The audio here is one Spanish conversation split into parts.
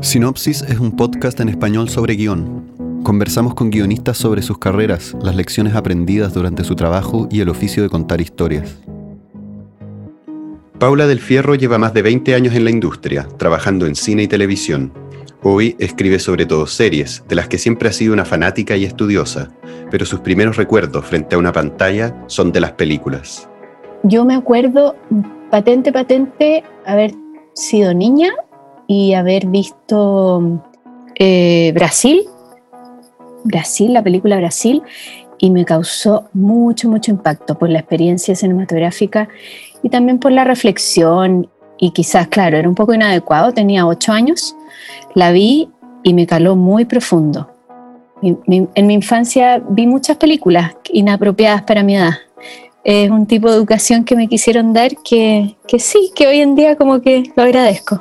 Sinopsis es un podcast en español sobre guion. Conversamos con guionistas sobre sus carreras, las lecciones aprendidas durante su trabajo y el oficio de contar historias. Paula del Fierro lleva más de 20 años en la industria, trabajando en cine y televisión. Hoy escribe sobre todo series, de las que siempre ha sido una fanática y estudiosa, pero sus primeros recuerdos frente a una pantalla son de las películas. Yo me acuerdo patente, patente, haber sido niña y haber visto eh, Brasil, Brasil, la película Brasil, y me causó mucho, mucho impacto por la experiencia cinematográfica y también por la reflexión. Y quizás, claro, era un poco inadecuado, tenía ocho años, la vi y me caló muy profundo. en mi infancia vi muchas películas inapropiadas para mi edad. Es un tipo de educación que me quisieron dar que, que sí, que hoy en día como que lo agradezco.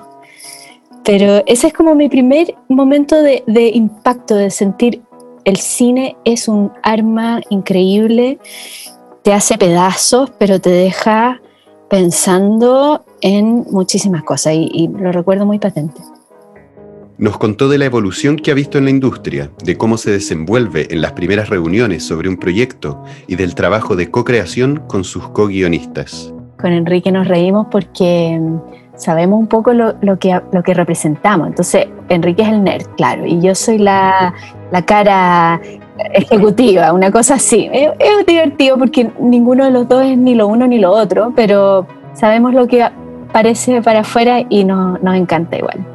Pero ese es como mi primer momento de, impacto, de sentir el cine es un arma increíble, te hace pedazos, pero te deja pensando en muchísimas cosas y, y, lo recuerdo muy patente. Nos contó de la evolución que ha visto en la industria, de cómo se desenvuelve en las primeras reuniones sobre un proyecto y del trabajo de co-creación con sus co-guionistas. Con Enrique nos reímos porque sabemos un poco lo, que, lo que representamos. Entonces, Enrique es el nerd, claro, y yo soy la, cara ejecutiva, una cosa así. Es, divertido porque ninguno de los dos es ni lo uno ni lo otro, pero sabemos lo que parece para afuera y nos, nos encanta igual.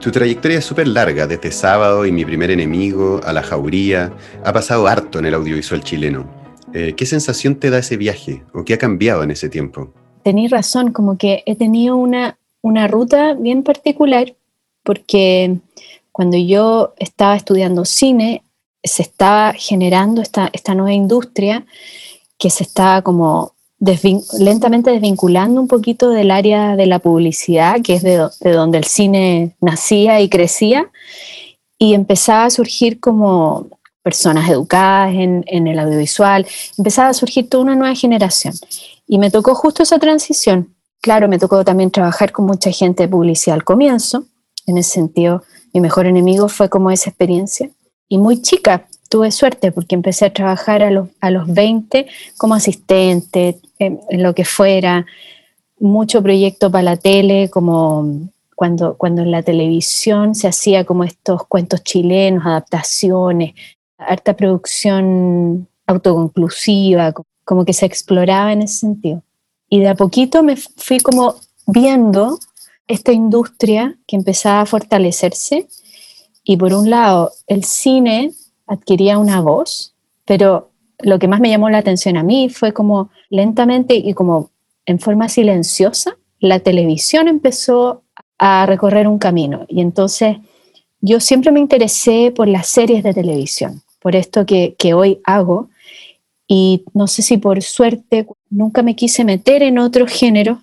Tu trayectoria es súper larga, desde Sábado y Mi primer enemigo a La Jauría. Ha pasado harto en el audiovisual chileno. Eh, ¿Qué sensación te da ese viaje o qué ha cambiado en ese tiempo? tenéis razón, como que he tenido una, una ruta bien particular porque cuando yo estaba estudiando cine, se estaba generando esta, esta nueva industria que se estaba como lentamente desvinculando un poquito del área de la publicidad, que es de, de, donde el cine nacía y crecía, y empezaba a surgir como personas educadas en, en el audiovisual, empezaba a surgir toda una nueva generación. Y me tocó justo esa transición. Claro, me tocó también trabajar con mucha gente de publicidad al comienzo. En ese sentido, mi mejor enemigo fue como esa experiencia. Y muy chica, tuve suerte porque empecé a trabajar a los, a los 20 como asistente, en, lo que fuera, mucho proyecto para la tele, como cuando, cuando en la televisión se hacía como estos cuentos chilenos, adaptaciones, harta producción autoconclusiva, como que se exploraba en ese sentido. Y de a poquito me fui como viendo esta industria que empezaba a fortalecerse y por un lado el cine adquiría una voz, pero lo que más me llamó la atención a mí fue como lentamente y como en forma silenciosa, la televisión empezó a recorrer un camino. Y entonces yo siempre me interesé por las series de televisión, por esto que, que hoy hago, y no sé si por suerte nunca me quise meter en otro género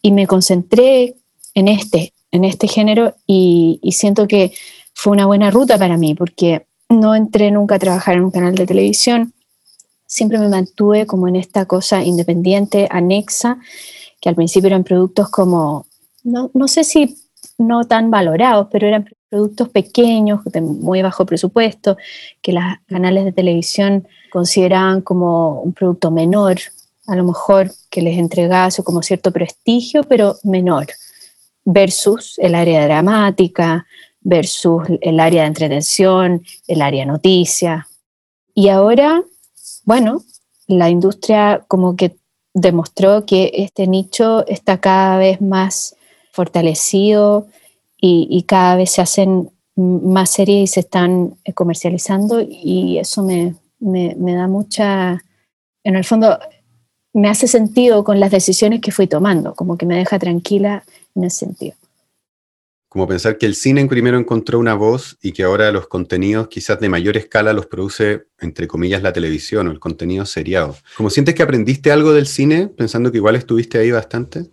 y me concentré en este, en este género y, siento que fue una buena ruta para mí porque no entré nunca a trabajar en un canal de televisión, siempre me mantuve como en esta cosa independiente, anexa, que al principio eran productos como, no, no sé si no tan valorados, pero eran productos pequeños, de muy bajo presupuesto, que los canales de televisión consideraban como un producto menor, a lo mejor que les entregase como cierto prestigio, pero menor, versus el área dramática, versus el área de entretención, el área noticia. Y ahora, bueno, la industria como que demostró que este nicho está cada vez más fortalecido y, cada vez se hacen más series y se están comercializando y eso me, me, da mucha, en el fondo, me hace sentido con las decisiones que fui tomando, como que me deja tranquila en ese sentido. Como pensar que el cine primero encontró una voz y que ahora los contenidos quizás de mayor escala los produce, entre comillas, la televisión o el contenido seriado. ¿Cómo sientes que aprendiste algo del cine pensando que igual estuviste ahí bastante?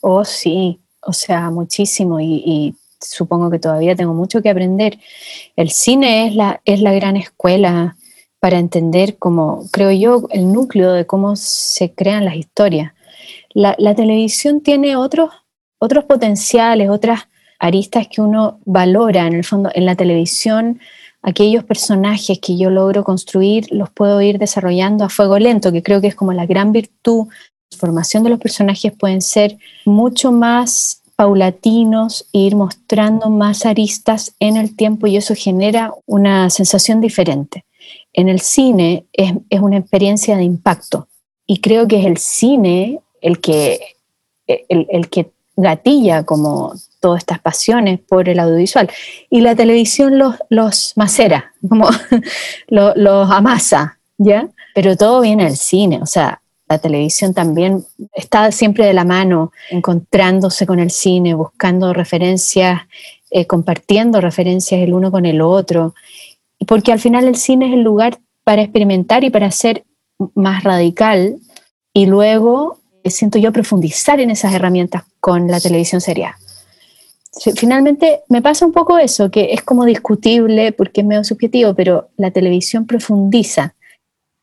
Oh, sí, o sea, muchísimo y, supongo que todavía tengo mucho que aprender. El cine es la, es la gran escuela para entender cómo, creo yo, el núcleo de cómo se crean las historias. La, televisión tiene otros, otros potenciales, otras aristas que uno valora en el fondo en la televisión, aquellos personajes que yo logro construir los puedo ir desarrollando a fuego lento, que creo que es como la gran virtud. La formación de los personajes pueden ser mucho más paulatinos e ir mostrando más aristas en el tiempo y eso genera una sensación diferente. En el cine es, es una experiencia de impacto y creo que es el cine el que, el, el que gatilla como todas estas pasiones por el audiovisual. Y la televisión los, los macera, como los, los amasa, ¿ya? Pero todo viene del cine, o sea, la televisión también está siempre de la mano, encontrándose con el cine, buscando referencias, eh, compartiendo referencias el uno con el otro, porque al final el cine es el lugar para experimentar y para ser más radical y luego eh, siento yo profundizar en esas herramientas con la televisión serial. Finalmente me pasa un poco eso, que es como discutible porque es medio subjetivo, pero la televisión profundiza.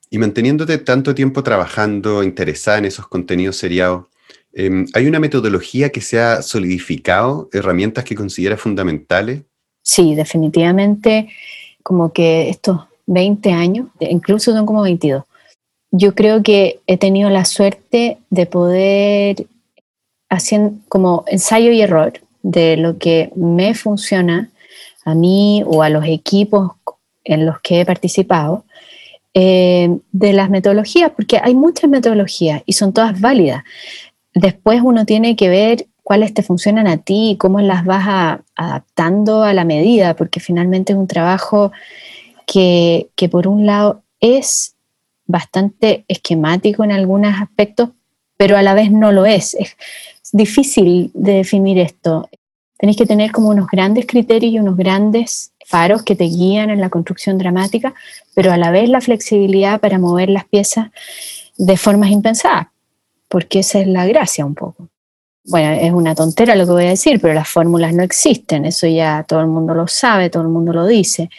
Y manteniéndote tanto tiempo trabajando, interesada en esos contenidos seriados, em, ¿hay una metodología que se ha solidificado, herramientas que consideras fundamentales? Sí, definitivamente, como que estos 20 años, incluso son como 22, yo creo que he tenido la suerte de poder hacer como ensayo y error de lo que me funciona a mí o a los equipos en los que he participado, eh, de las metodologías, porque hay muchas metodologías y son todas válidas. Después uno tiene que ver cuáles te funcionan a ti y cómo las vas adaptando a la medida, porque finalmente es un trabajo que, que por un lado es bastante esquemático en algunos aspectos, pero a la vez no lo es. Es difícil de definir esto. Tenéis que tener como unos grandes criterios y unos grandes faros que te guían en la construcción dramática, pero a la vez la flexibilidad para mover las piezas de formas impensadas, porque esa es la gracia un poco. Bueno, es una tontera lo que voy a decir, pero las fórmulas no existen, eso ya todo el mundo lo sabe, todo el mundo lo dice,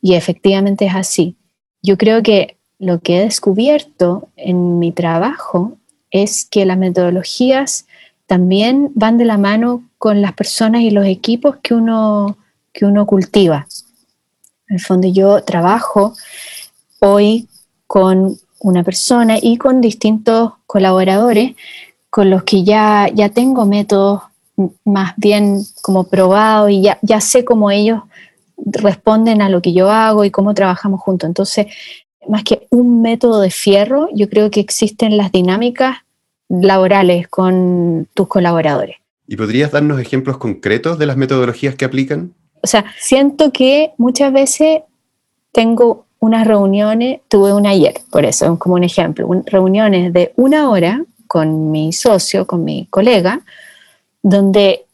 y efectivamente es así. Yo creo que lo que he descubierto en mi trabajo es que las metodologías también van de la mano con las personas y los equipos que uno, que uno cultiva. En el fondo yo trabajo hoy con una persona y con distintos colaboradores con los que ya, ya tengo métodos más bien como probados y ya, ya sé cómo ellos responden a lo que yo hago y cómo trabajamos juntos. Entonces, más que un método de fierro, yo creo que existen las dinámicas laborales con tus colaboradores. ¿Y podrías darnos ejemplos concretos de las metodologías que aplican? O sea, siento que muchas veces tengo unas reuniones, tuve una ayer, por eso, como un ejemplo, reuniones de una hora con mi socio, con mi colega, donde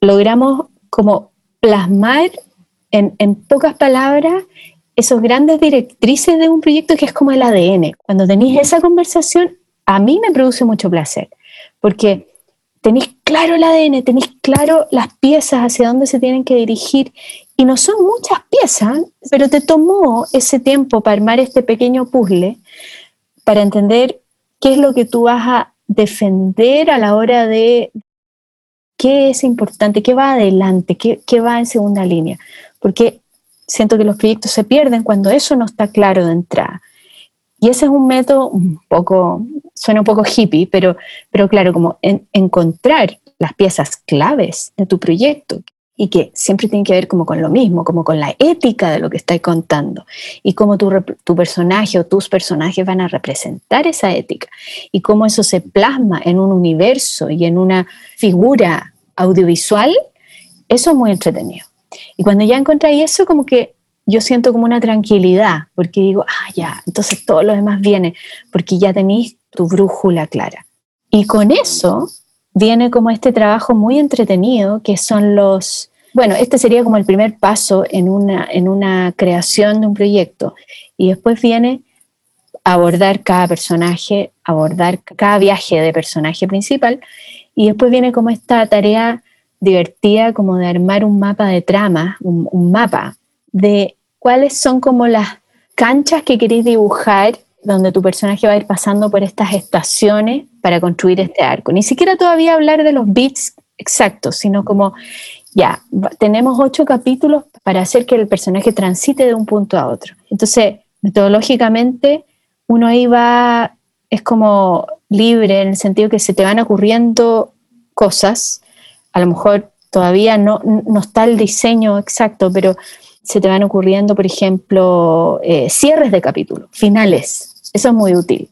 logramos como plasmar en, en pocas palabras esos grandes directrices de un proyecto que es como el ADN. Cuando tenéis esa conversación, a mí me produce mucho placer, porque tenéis claro el ADN, tenéis claro las piezas hacia dónde se tienen que dirigir, y no son muchas piezas, pero te tomó ese tiempo para armar este pequeño puzzle, para entender qué es lo que tú vas a defender a la hora de qué es importante, qué va adelante, qué, qué va en segunda línea. Porque siento que los proyectos se pierden cuando eso no está claro de entrada. Y ese es un método un poco, suena un poco hippie, pero, pero claro, como encontrar las piezas claves de tu proyecto y que siempre tienen que ver como con lo mismo, como con la ética de lo que estás contando y cómo tu, tu personaje o tus personajes van a representar esa ética y cómo eso se plasma en un universo y en una figura audiovisual, eso es muy entretenido. Y cuando ya encontráis eso, como que yo siento como una tranquilidad, porque digo, ah, ya, entonces todo lo demás viene, porque ya tenéis tu brújula clara. Y con eso viene como este trabajo muy entretenido, que son los, bueno, este sería como el primer paso en una, en una creación de un proyecto. Y después viene abordar cada personaje, abordar cada viaje de personaje principal. Y después viene como esta tarea divertida como de armar un mapa de trama, un, mapa de cuáles son como las canchas que queréis dibujar donde tu personaje va a ir pasando por estas estaciones para construir este arco. Ni siquiera todavía hablar de los bits exacto, sino como, ya, tenemos ocho capítulos para hacer que el personaje transite de un punto a otro. Entonces, metodológicamente, uno ahí va, es como libre en el sentido que se te van ocurriendo cosas, a lo mejor todavía no, no está el diseño exacto, pero se te van ocurriendo, por ejemplo, eh, cierres de capítulo, finales. Eso es muy útil.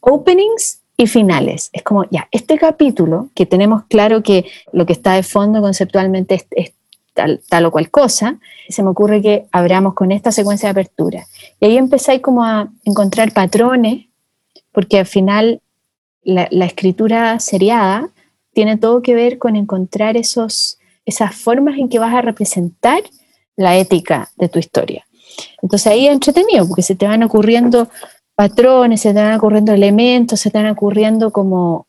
Openings y finales. Es como, ya, este capítulo, que tenemos claro que lo que está de fondo conceptualmente es, tal, o cual cosa, se me ocurre que abramos con esta secuencia de apertura. Y ahí empezáis como a encontrar patrones, porque al final la, la escritura seriada tiene todo que ver con encontrar esos, esas formas en que vas a representar la ética de tu historia. Entonces ahí es entretenido, porque se te van ocurriendo patrones, se te van ocurriendo elementos, se te van ocurriendo como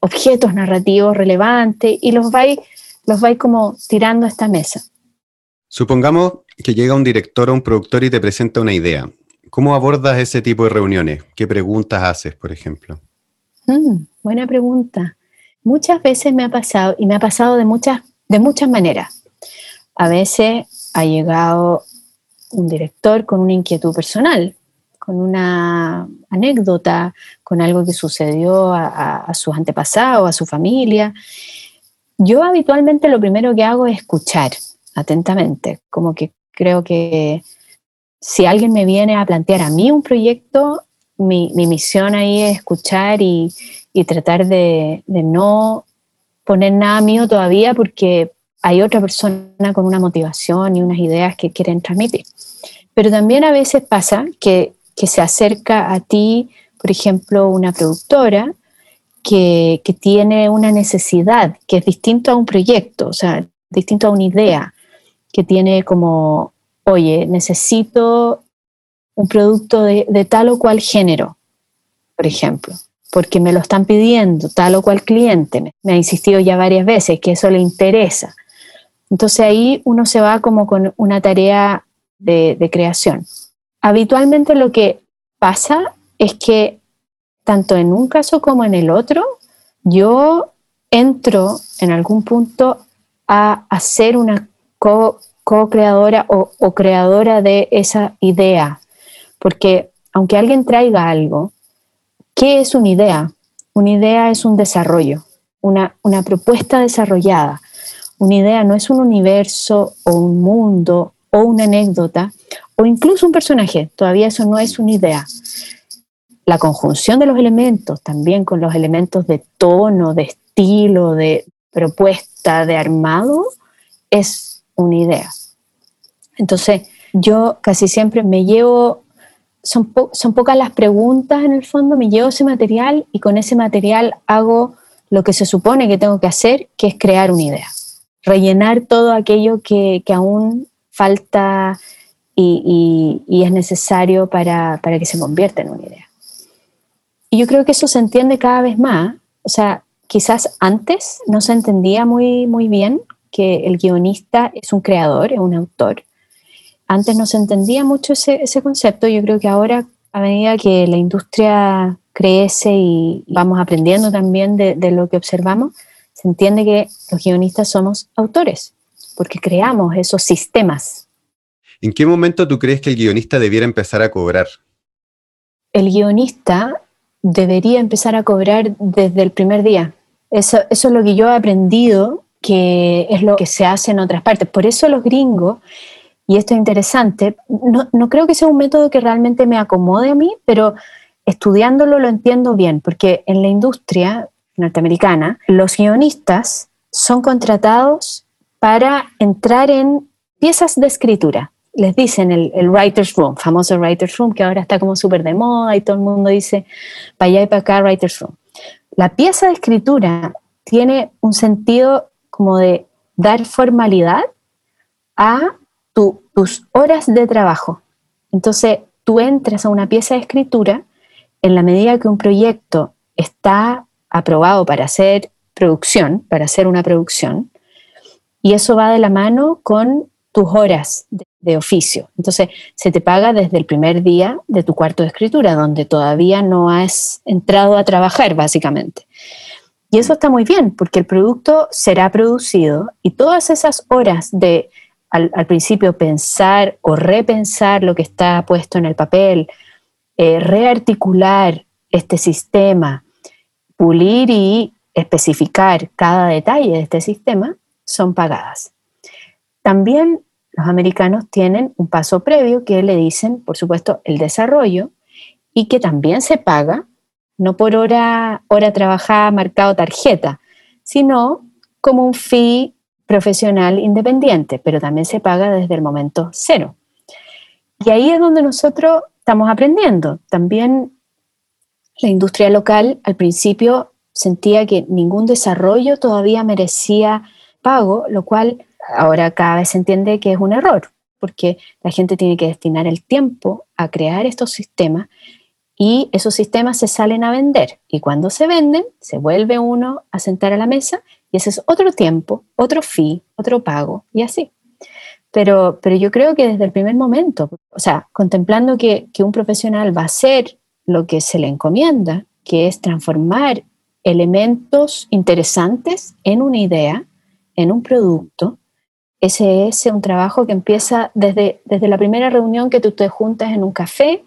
objetos narrativos relevantes y los vais, los vais como tirando a esta mesa. Supongamos que llega un director o un productor y te presenta una idea. ¿Cómo abordas ese tipo de reuniones? ¿Qué preguntas haces, por ejemplo? Mm, buena pregunta. Muchas veces me ha pasado, y me ha pasado de muchas, de muchas maneras. A veces ha llegado un director con una inquietud personal, con una anécdota, con algo que sucedió a, sus antepasados, a su familia. Yo habitualmente lo primero que hago es escuchar atentamente, como que creo que si alguien me viene a plantear a mí un proyecto, mi, misión ahí es escuchar y, tratar de, no poner nada mío todavía porque hay otra persona con una motivación y unas ideas que quieren transmitir. Pero también a veces pasa que, se acerca a ti, por ejemplo, una productora que, tiene una necesidad que es distinto a un proyecto, o sea, distinto a una idea, que tiene como, oye, necesito un producto de, tal o cual género, por ejemplo, porque me lo están pidiendo tal o cual cliente, me ha insistido ya varias veces que eso le interesa. Entonces ahí uno se va como con una tarea de, creación. Habitualmente lo que pasa es que tanto en un caso como en el otro, yo entro en algún punto a, ser una co-creadora o, creadora de esa idea. Porque aunque alguien traiga algo, ¿qué es una idea? Una idea es un desarrollo, una propuesta desarrollada. Una idea no es un universo o un mundo o una anécdota o incluso un personaje, todavía eso no es una idea. La conjunción de los elementos, también con los elementos de tono, de estilo, de propuesta, de armado, es una idea. Entonces, yo casi siempre me llevo, son, son pocas las preguntas en el fondo, me llevo ese material y con ese material hago lo que se supone que tengo que hacer, que es crear una idea rellenar todo aquello que, aún falta y, es necesario para, que se convierta en una idea. Y yo creo que eso se entiende cada vez más. O sea, quizás antes no se entendía muy, muy bien que el guionista es un creador, es un autor. Antes no se entendía mucho ese, concepto. Yo creo que ahora, a medida que la industria crece y vamos aprendiendo también de, de lo que observamos, se entiende que los guionistas somos autores, porque creamos esos sistemas. ¿En qué momento tú crees que el guionista debiera empezar a cobrar? El guionista debería empezar a cobrar desde el primer día. Eso, es lo que yo he aprendido, que es lo que se hace en otras partes. Por eso los gringos, y esto es interesante, no, no creo que sea un método que realmente me acomode a mí, pero estudiándolo lo entiendo bien, porque en la industria norteamericana, los guionistas son contratados para entrar en piezas de escritura. Les dicen el, writer's room, famoso writer's room, que ahora está como súper de moda y todo el mundo dice para allá y para acá writer's room. La pieza de escritura tiene un sentido como de dar formalidad a tus horas de trabajo. Entonces, tú entras a una pieza de escritura en la medida que un proyecto está aprobado para hacer producción, para hacer una producción, y eso va de la mano con tus horas de, oficio. Entonces, se te paga desde el primer día de tu cuarto de escritura, donde todavía no has entrado a trabajar, básicamente. Y eso está muy bien, porque el producto será producido y todas esas horas de al, principio pensar o repensar lo que está puesto en el papel, eh, rearticular este sistema, pulir y especificar cada detalle de este sistema, son pagadas. También los americanos tienen un paso previo que le dicen, por supuesto, el desarrollo y que también se paga, no por hora, hora trabajada marcado tarjeta, sino como un fee profesional independiente, pero también se paga desde el momento cero. Y ahí es donde nosotros estamos aprendiendo. También la industria local al principio sentía que ningún desarrollo todavía merecía pago, lo cual ahora cada vez se entiende que es un error, porque la gente tiene que destinar el tiempo a crear estos sistemas y esos sistemas se salen a vender. Y cuando se venden, se vuelve uno a sentar a la mesa y ese es otro tiempo, otro fee, otro pago y así. Pero, pero yo creo que desde el primer momento, o sea, contemplando que, que un profesional va a hacer lo que se le encomienda, que es transformar elementos interesantes en una idea, en un producto, ese es un trabajo que empieza desde, desde la primera reunión que tú te juntas en un café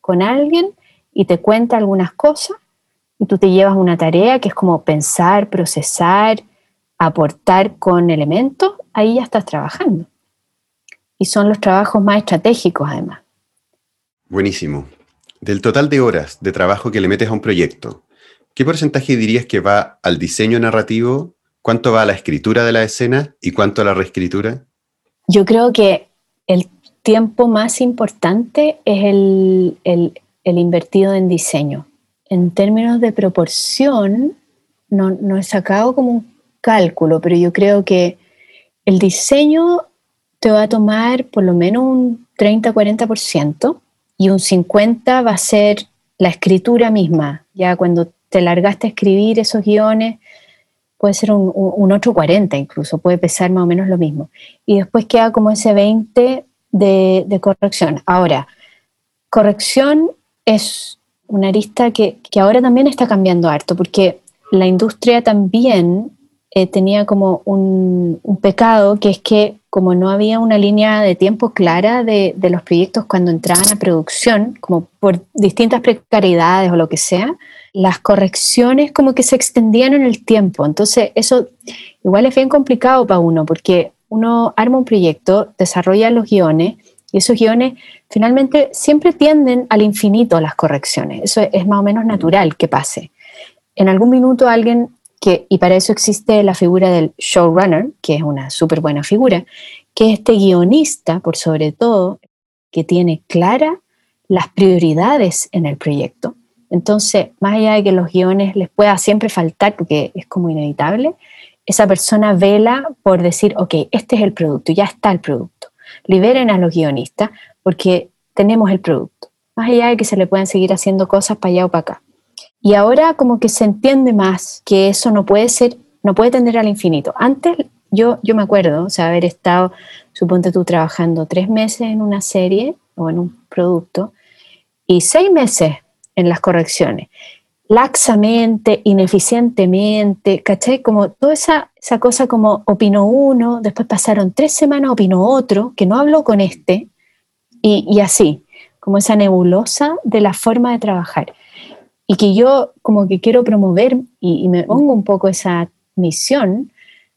con alguien y te cuenta algunas cosas y tú te llevas una tarea que es como pensar, procesar, aportar con elementos, ahí ya estás trabajando. Y son los trabajos más estratégicos además. Buenísimo. Del total de horas de trabajo que le metes a un proyecto, ¿qué porcentaje dirías que va al diseño narrativo ¿Cuánto va a la escritura de la escena y cuánto a la reescritura? Yo creo que el tiempo más importante es el, invertido en diseño. En términos de proporción, no, no he sacado como un cálculo, pero yo creo que el diseño te va a tomar por lo menos un 30-40% y un 50% va a ser la escritura misma. Ya cuando te largaste a escribir esos guiones, puede ser un, un 840 incluso, puede pesar más o menos lo mismo. Y después queda como ese 20 de, corrección. Ahora, corrección es una arista que, ahora también está cambiando harto, porque la industria también eh, tenía como un, pecado, que es que como no había una línea de tiempo clara de, de, los proyectos cuando entraban a producción, como por distintas precariedades o lo que sea, las correcciones como que se extendían en el tiempo. Entonces, eso igual es bien complicado para uno, porque uno arma un proyecto, desarrolla los guiones, y esos guiones finalmente siempre tienden al infinito las correcciones. Eso es más o menos natural que pase. En algún minuto alguien y para eso existe la figura del showrunner, que es una súper buena figura, que es este guionista, por sobre todo, que tiene clara las prioridades en el proyecto entonces, más allá de que los guiones les pueda siempre faltar, porque es como inevitable, esa persona vela por decir, ok, este es el producto, ya está el producto. Liberen a los guionistas porque tenemos el producto. Más allá de que se le puedan seguir haciendo cosas para allá o para acá. Y ahora como que se entiende más que eso no puede ser, no puede tender al infinito. Antes yo, yo me acuerdo, o sea, haber estado, suponte tú, trabajando tres meses en una serie o en un producto y seis meses en las correcciones. Laxamente, ineficientemente, ¿cachai? Como toda esa, esa cosa como opinó uno, después pasaron tres semanas, opinó otro, que no habló con este, y, así, como esa nebulosa de la forma de trabajar. Y que yo como que quiero promover, y, me pongo un poco esa misión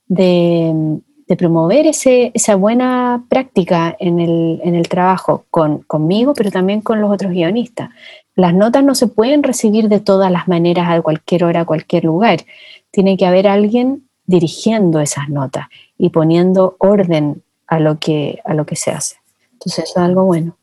de, promover ese, esa buena práctica en el, en el trabajo con, conmigo, pero también con los otros guionistas. Las notas no se pueden recibir de todas las maneras a cualquier hora, a cualquier lugar. Tiene que haber alguien dirigiendo esas notas y poniendo orden a lo que, a lo que se hace. Entonces eso es algo bueno.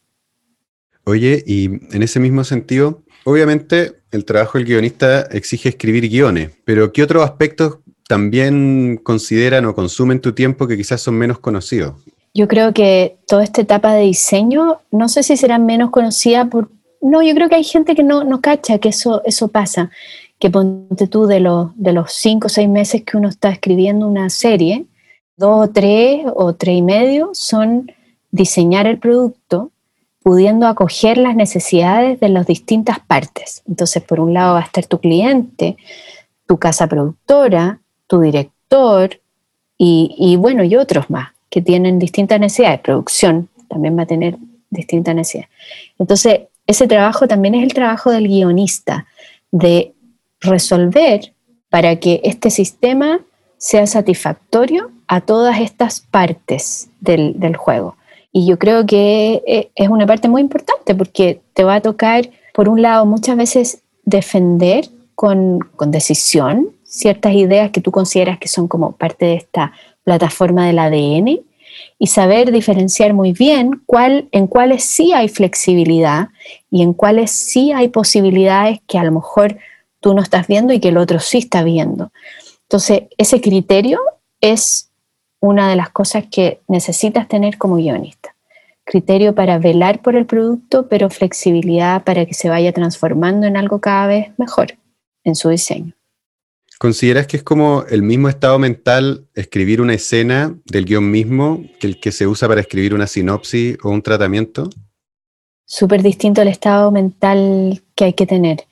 Oye, y en ese mismo sentido, obviamente el trabajo del guionista exige escribir guiones, pero ¿qué otros aspectos también consideran o consumen tu tiempo que quizás son menos conocidos? Yo creo que toda esta etapa de diseño, no sé si será menos conocida por, no, yo creo que hay gente que no, no cacha que eso, eso pasa, que ponte tú de de los cinco o seis meses que uno está escribiendo una serie, dos o tres o tres y medio son diseñar el producto, pudiendo acoger las necesidades de las distintas partes. Entonces, por un lado va a estar tu cliente, tu casa productora, tu director y, bueno, y otros más que tienen distintas necesidades. Producción también va a tener distintas necesidades. Entonces, ese trabajo también es el trabajo del guionista, de resolver para que este sistema sea satisfactorio a todas estas partes del, del juego. Y yo creo que eh, es una parte muy importante porque te va a tocar, por un lado, muchas veces defender con, con decisión ciertas ideas que tú consideras que son como parte de esta plataforma del ADN y saber diferenciar muy bien cuál, en cuáles sí hay flexibilidad y en cuáles sí hay posibilidades que a lo mejor tú no estás viendo y que el otro sí está viendo. Entonces, ese criterio es una de las cosas que necesitas tener como guionista. Criterio para velar por el producto, pero flexibilidad para que se vaya transformando en algo cada vez mejor en su diseño. ¿Consideras que es como el mismo estado mental escribir una escena del guion mismo que el que se usa para escribir una sinopsis o un tratamiento? Súper distinto el estado mental que hay que tener.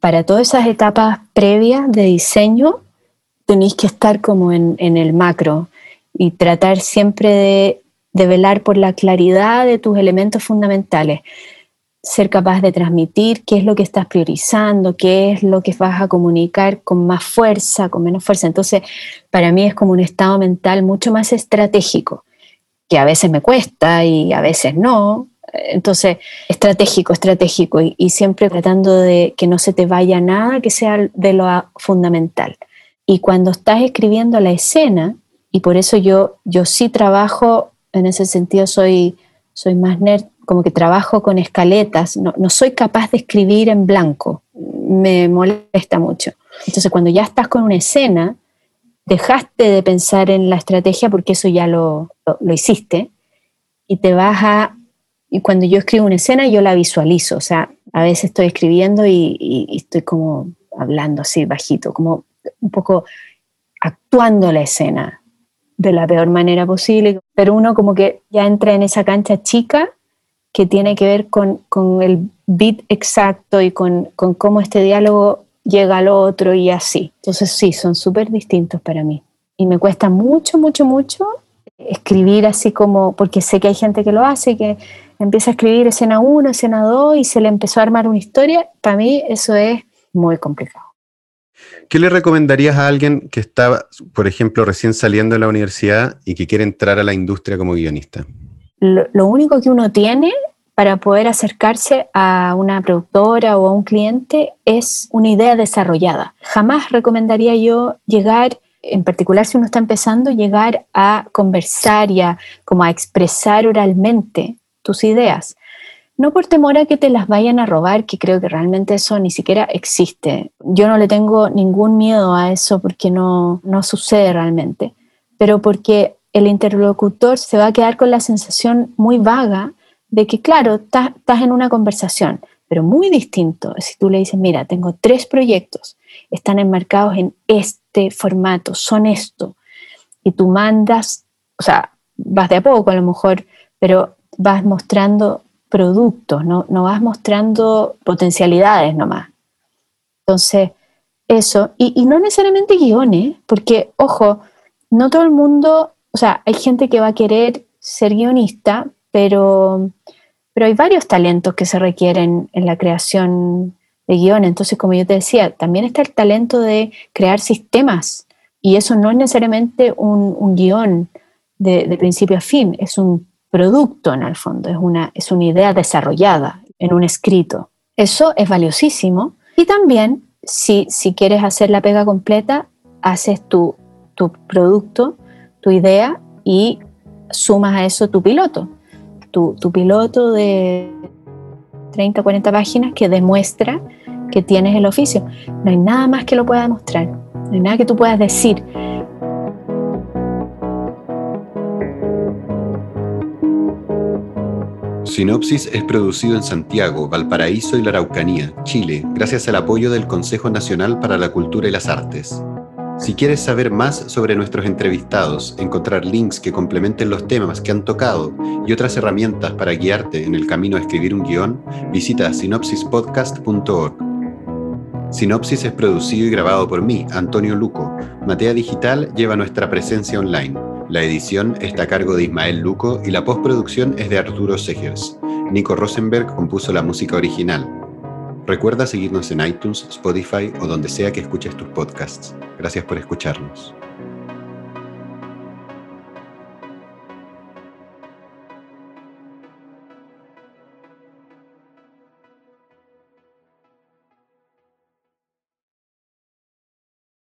Para todas esas etapas previas de diseño, tenéis que estar como en, en el macro, y tratar siempre de, velar por la claridad de tus elementos fundamentales ser capaz de transmitir qué es lo que estás priorizando, qué es lo que vas a comunicar con más fuerza, con menos fuerza. Entonces, para mí es como un estado mental mucho más estratégico, que a veces me cuesta y a veces no. Entonces, estratégico, estratégico y, y siempre tratando de que no se te vaya nada que sea de lo fundamental. Y cuando estás escribiendo la escena, y por eso yo, yo sí trabajo, en ese sentido soy, soy más nerd, como que trabajo con escaletas, no, no soy capaz de escribir en blanco, me molesta mucho. Entonces cuando ya estás con una escena, dejaste de pensar en la estrategia porque eso ya lo, lo, hiciste y te vas a... Y cuando yo escribo una escena, yo la visualizo, o sea, a veces estoy escribiendo y, y estoy como hablando así bajito, como un poco actuando la escena, de la peor manera posible, pero uno como que ya entra en esa cancha chica que tiene que ver con, el beat exacto y con, cómo este diálogo llega al otro y así. Entonces sí, son súper distintos para mí. Y me cuesta mucho, mucho, mucho escribir así como, porque sé que hay gente que lo hace, que empieza a escribir escena 1, escena 2 y se le empezó a armar una historia. Para mí eso es muy complicado. ¿Qué le recomendarías a alguien que está, por ejemplo, recién saliendo de la universidad y que quiere entrar a la industria como guionista? Lo, único que uno tiene para poder acercarse a una productora o a un cliente es una idea desarrollada. Jamás recomendaría yo llegar, en particular si uno está empezando, llegar a conversar y a, como a expresar oralmente tus ideas no por temor a que te las vayan a robar, que creo que realmente eso ni siquiera existe. Yo no le tengo ningún miedo a eso porque no, no sucede realmente, pero porque el interlocutor se va a quedar con la sensación muy vaga de que, claro, estás en una conversación, pero muy distinto si tú le dices, mira, tengo tres proyectos, están enmarcados en este formato, son esto, y tú mandas, o sea, vas de a poco a lo mejor, pero vas mostrando productos, no, no vas mostrando potencialidades nomás. Entonces, eso, y, no necesariamente guiones, porque, ojo, no todo el mundo, o sea, hay gente que va a querer ser guionista, pero, pero hay varios talentos que se requieren en la creación de guiones. Entonces, como yo te decía, también está el talento de crear sistemas, y eso no es necesariamente un, un guion de, de principio a fin, es un producto en el fondo, es una, es una idea desarrollada en un escrito. Eso es valiosísimo. Y también, si, si quieres hacer la pega completa, haces tu, tu producto, tu idea y sumas a eso tu piloto. Tu, tu piloto de 30, 40 páginas que demuestra que tienes el oficio. No hay nada más que lo pueda demostrar. No hay nada que tú puedas decir. Sinopsis es producido en Santiago, Valparaíso y la Araucanía, Chile, gracias al apoyo del Consejo Nacional para la Cultura y las Artes. Si quieres saber más sobre nuestros entrevistados, encontrar links que complementen los temas que han tocado y otras herramientas para guiarte en el camino a escribir un guion, visita sinopsispodcast.org. Sinopsis es producido y grabado por mí, Antonio Luco. Matea Digital lleva nuestra presencia online. La edición está a cargo de Ismael Luco y la postproducción es de Arturo Segers. Nico Rosenberg compuso la música original. Recuerda seguirnos en iTunes, Spotify o donde sea que escuches tus podcasts. Gracias por escucharnos.